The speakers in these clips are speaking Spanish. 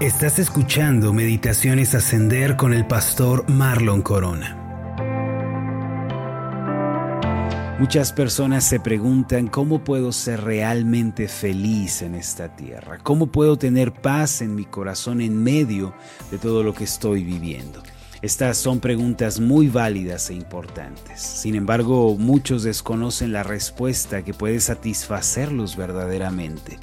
Estás escuchando Meditaciones Ascender con el pastor Marlon Corona. Muchas personas se preguntan cómo puedo ser realmente feliz en esta tierra, cómo puedo tener paz en mi corazón en medio de todo lo que estoy viviendo. Estas son preguntas muy válidas e importantes. Sin embargo, muchos desconocen la respuesta que puede satisfacerlos verdaderamente.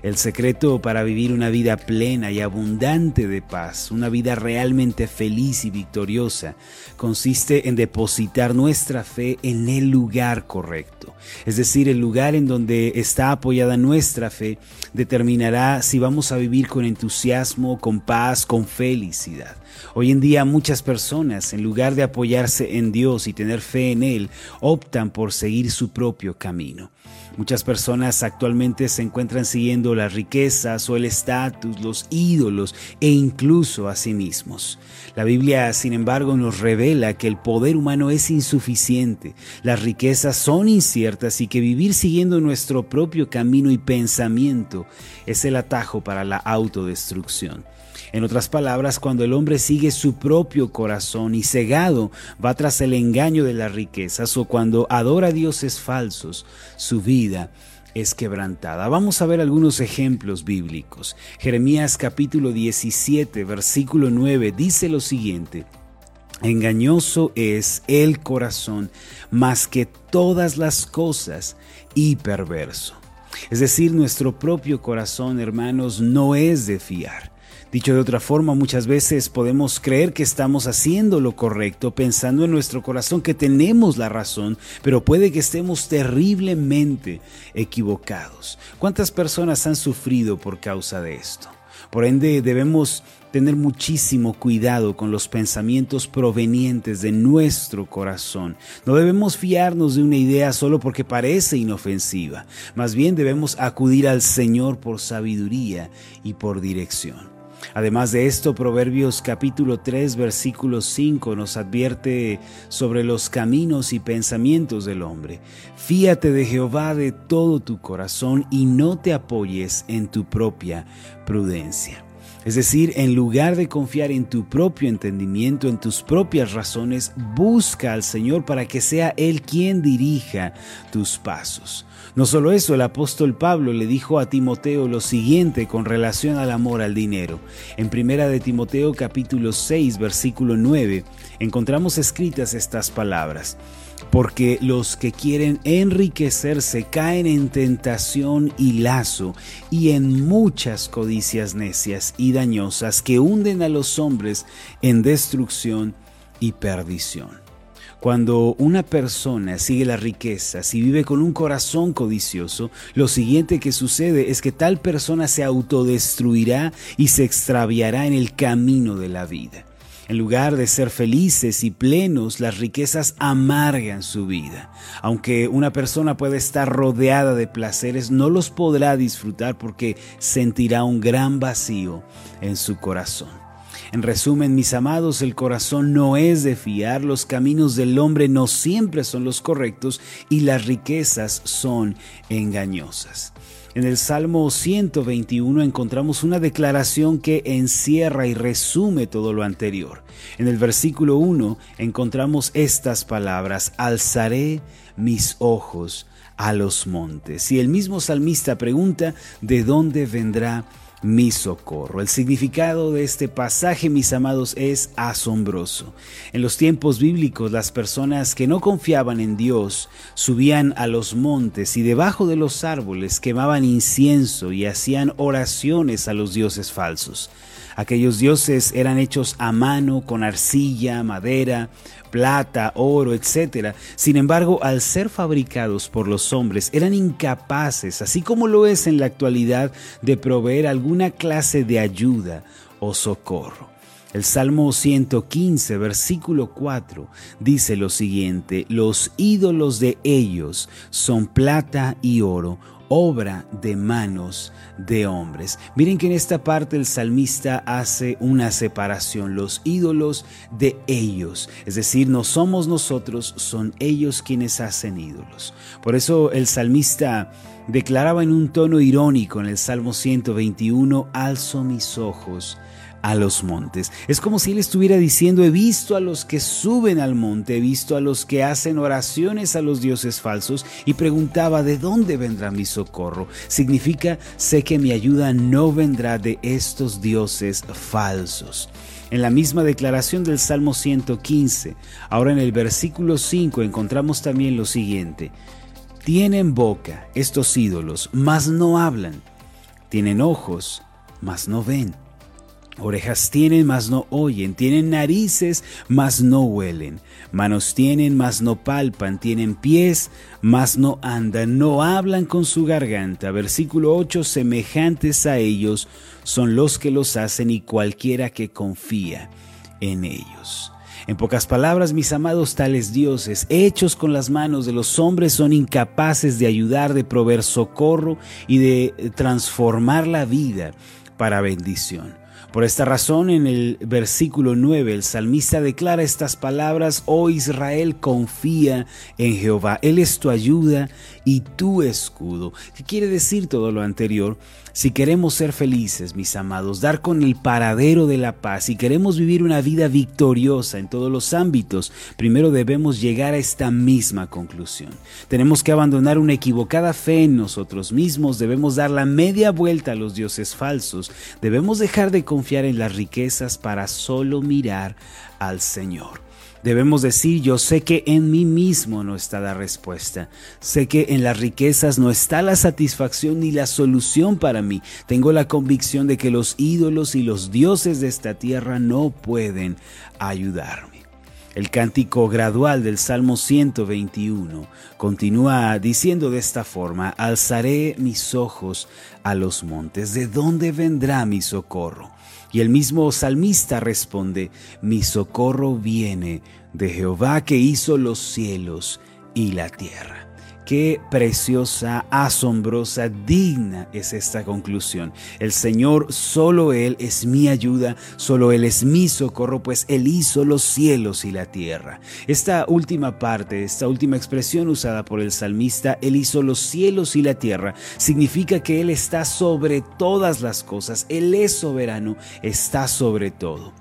El secreto para vivir una vida plena y abundante de paz, una vida realmente feliz y victoriosa, consiste en depositar nuestra fe en el lugar correcto. Es decir, el lugar en donde está apoyada nuestra fe determinará si vamos a vivir con entusiasmo, con paz, con felicidad. Hoy en día muchas personas, en lugar de apoyarse en Dios y tener fe en Él, optan por seguir su propio camino. Muchas personas actualmente se encuentran siguiendo las riquezas o el estatus, los ídolos e incluso a sí mismos. La Biblia, sin embargo, nos revela que el poder humano es insuficiente, las riquezas son inciertas y que vivir siguiendo nuestro propio camino y pensamiento es el atajo para la autodestrucción. En otras palabras, cuando el hombre sigue su propio corazón y cegado va tras el engaño de las riquezas o cuando adora a dioses falsos, su vida es quebrantada. Vamos a ver algunos ejemplos bíblicos. Jeremías capítulo 17, versículo 9 dice lo siguiente. Engañoso es el corazón más que todas las cosas y perverso. Es decir, nuestro propio corazón, hermanos, no es de fiar. Dicho de otra forma, muchas veces podemos creer que estamos haciendo lo correcto, pensando en nuestro corazón que tenemos la razón, pero puede que estemos terriblemente equivocados. ¿Cuántas personas han sufrido por causa de esto? Por ende, debemos tener muchísimo cuidado con los pensamientos provenientes de nuestro corazón. No debemos fiarnos de una idea solo porque parece inofensiva. Más bien debemos acudir al Señor por sabiduría y por dirección. Además de esto, Proverbios capítulo 3 versículo 5 nos advierte sobre los caminos y pensamientos del hombre. Fíate de Jehová de todo tu corazón y no te apoyes en tu propia prudencia. Es decir, en lugar de confiar en tu propio entendimiento, en tus propias razones, busca al Señor para que sea Él quien dirija tus pasos. No solo eso, el apóstol Pablo le dijo a Timoteo lo siguiente con relación al amor al dinero. En primera de Timoteo capítulo 6 versículo 9 encontramos escritas estas palabras porque los que quieren enriquecerse caen en tentación y lazo y en muchas codicias necias y dañosas que hunden a los hombres en destrucción y perdición. Cuando una persona sigue las riquezas y vive con un corazón codicioso, lo siguiente que sucede es que tal persona se autodestruirá y se extraviará en el camino de la vida. En lugar de ser felices y plenos, las riquezas amargan su vida. Aunque una persona puede estar rodeada de placeres, no los podrá disfrutar porque sentirá un gran vacío en su corazón. En resumen, mis amados, el corazón no es de fiar, los caminos del hombre no siempre son los correctos y las riquezas son engañosas. En el Salmo 121 encontramos una declaración que encierra y resume todo lo anterior. En el versículo 1 encontramos estas palabras, alzaré mis ojos a los montes. Y el mismo salmista pregunta, ¿de dónde vendrá mi socorro. El significado de este pasaje, mis amados, es asombroso. En los tiempos bíblicos, las personas que no confiaban en Dios subían a los montes y debajo de los árboles quemaban incienso y hacían oraciones a los dioses falsos. Aquellos dioses eran hechos a mano con arcilla, madera, plata, oro, etc. Sin embargo, al ser fabricados por los hombres, eran incapaces, así como lo es en la actualidad, de proveer alguna clase de ayuda o socorro. El Salmo 115, versículo 4, dice lo siguiente, los ídolos de ellos son plata y oro, obra de manos de hombres. Miren que en esta parte el salmista hace una separación, los ídolos de ellos, es decir, no somos nosotros, son ellos quienes hacen ídolos. Por eso el salmista declaraba en un tono irónico en el Salmo 121, alzo mis ojos a los montes. Es como si él estuviera diciendo, he visto a los que suben al monte, he visto a los que hacen oraciones a los dioses falsos y preguntaba, ¿de dónde vendrá mi socorro? Significa, sé que mi ayuda no vendrá de estos dioses falsos. En la misma declaración del Salmo 115, ahora en el versículo 5 encontramos también lo siguiente, tienen boca estos ídolos, mas no hablan, tienen ojos, mas no ven Orejas tienen, mas no oyen, tienen narices, mas no huelen, manos tienen, mas no palpan, tienen pies, mas no andan, no hablan con su garganta. Versículo 8, semejantes a ellos son los que los hacen y cualquiera que confía en ellos. En pocas palabras, mis amados tales dioses, hechos con las manos de los hombres, son incapaces de ayudar, de proveer socorro y de transformar la vida para bendición. Por esta razón, en el versículo 9, el salmista declara estas palabras, oh Israel, confía en Jehová, Él es tu ayuda y tu escudo. ¿Qué quiere decir todo lo anterior? Si queremos ser felices, mis amados, dar con el paradero de la paz, si queremos vivir una vida victoriosa en todos los ámbitos, primero debemos llegar a esta misma conclusión. Tenemos que abandonar una equivocada fe en nosotros mismos, debemos dar la media vuelta a los dioses falsos, debemos dejar de confiar en las riquezas para solo mirar al Señor. Debemos decir, yo sé que en mí mismo no está la respuesta. Sé que en las riquezas no está la satisfacción ni la solución para mí. Tengo la convicción de que los ídolos y los dioses de esta tierra no pueden ayudarme. El cántico gradual del Salmo 121 continúa diciendo de esta forma, alzaré mis ojos a los montes, ¿de dónde vendrá mi socorro? Y el mismo salmista responde, mi socorro viene de Jehová que hizo los cielos y la tierra. Qué preciosa, asombrosa, digna es esta conclusión. El Señor, solo Él es mi ayuda, solo Él es mi socorro, pues Él hizo los cielos y la tierra. Esta última parte, esta última expresión usada por el salmista, Él hizo los cielos y la tierra, significa que Él está sobre todas las cosas, Él es soberano, está sobre todo.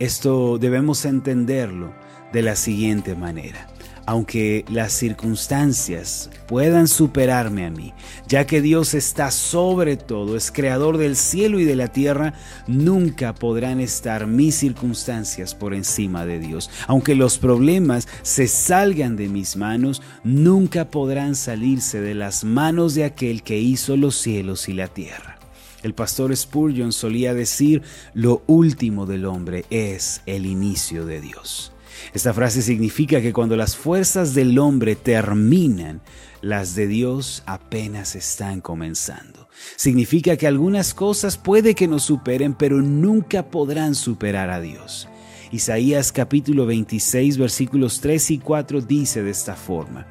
Esto debemos entenderlo de la siguiente manera aunque las circunstancias puedan superarme a mí, ya que Dios está sobre todo, es creador del cielo y de la tierra, nunca podrán estar mis circunstancias por encima de Dios. Aunque los problemas se salgan de mis manos, nunca podrán salirse de las manos de aquel que hizo los cielos y la tierra. El pastor Spurgeon solía decir, lo último del hombre es el inicio de Dios. Esta frase significa que cuando las fuerzas del hombre terminan, las de Dios apenas están comenzando. Significa que algunas cosas puede que nos superen, pero nunca podrán superar a Dios. Isaías capítulo 26 versículos 3 y 4 dice de esta forma,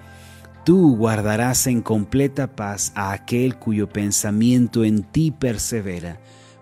Tú guardarás en completa paz a aquel cuyo pensamiento en ti persevera,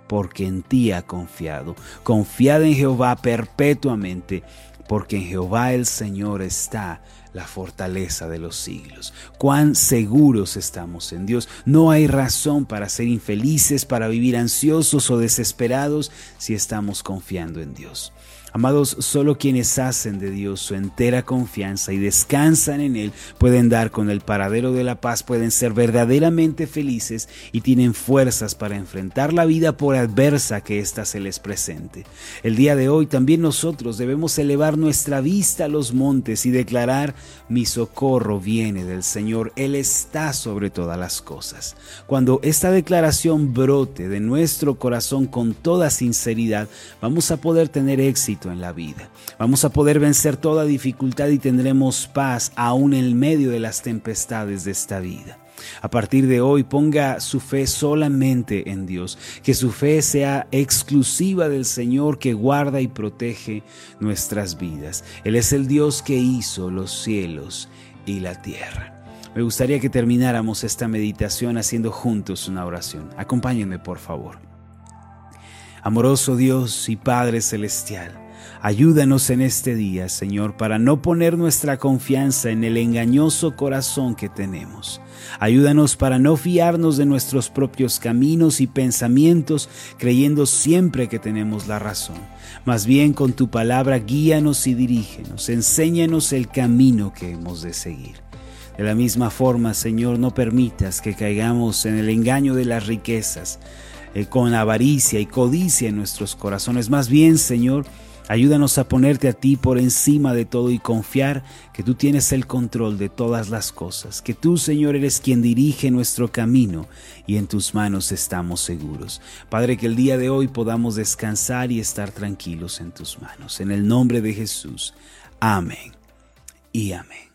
porque en ti ha confiado. Confiad en Jehová perpetuamente porque en Jehová el Señor está la fortaleza de los siglos. Cuán seguros estamos en Dios. No hay razón para ser infelices, para vivir ansiosos o desesperados si estamos confiando en Dios. Amados, solo quienes hacen de Dios su entera confianza y descansan en Él pueden dar con el paradero de la paz, pueden ser verdaderamente felices y tienen fuerzas para enfrentar la vida por adversa que ésta se les presente. El día de hoy también nosotros debemos elevar nuestra vista a los montes y declarar, mi socorro viene del Señor, Él está sobre todas las cosas. Cuando esta declaración brote de nuestro corazón con toda sinceridad, vamos a poder tener en la vida. Vamos a poder vencer toda dificultad y tendremos paz aún en medio de las tempestades de esta vida. A partir de hoy ponga su fe solamente en Dios, que su fe sea exclusiva del Señor que guarda y protege nuestras vidas. Él es el Dios que hizo los cielos y la tierra. Me gustaría que termináramos esta meditación haciendo juntos una oración. Acompáñenme, por favor. Amoroso Dios y Padre Celestial, ayúdanos en este día, Señor, para no poner nuestra confianza en el engañoso corazón que tenemos. Ayúdanos para no fiarnos de nuestros propios caminos y pensamientos, creyendo siempre que tenemos la razón. Más bien con tu palabra guíanos y dirígenos, enséñanos el camino que hemos de seguir. De la misma forma, Señor, no permitas que caigamos en el engaño de las riquezas, eh, con avaricia y codicia en nuestros corazones. Más bien, Señor, ayúdanos a ponerte a ti por encima de todo y confiar que tú tienes el control de todas las cosas, que tú, Señor, eres quien dirige nuestro camino y en tus manos estamos seguros. Padre, que el día de hoy podamos descansar y estar tranquilos en tus manos. En el nombre de Jesús. Amén y amén.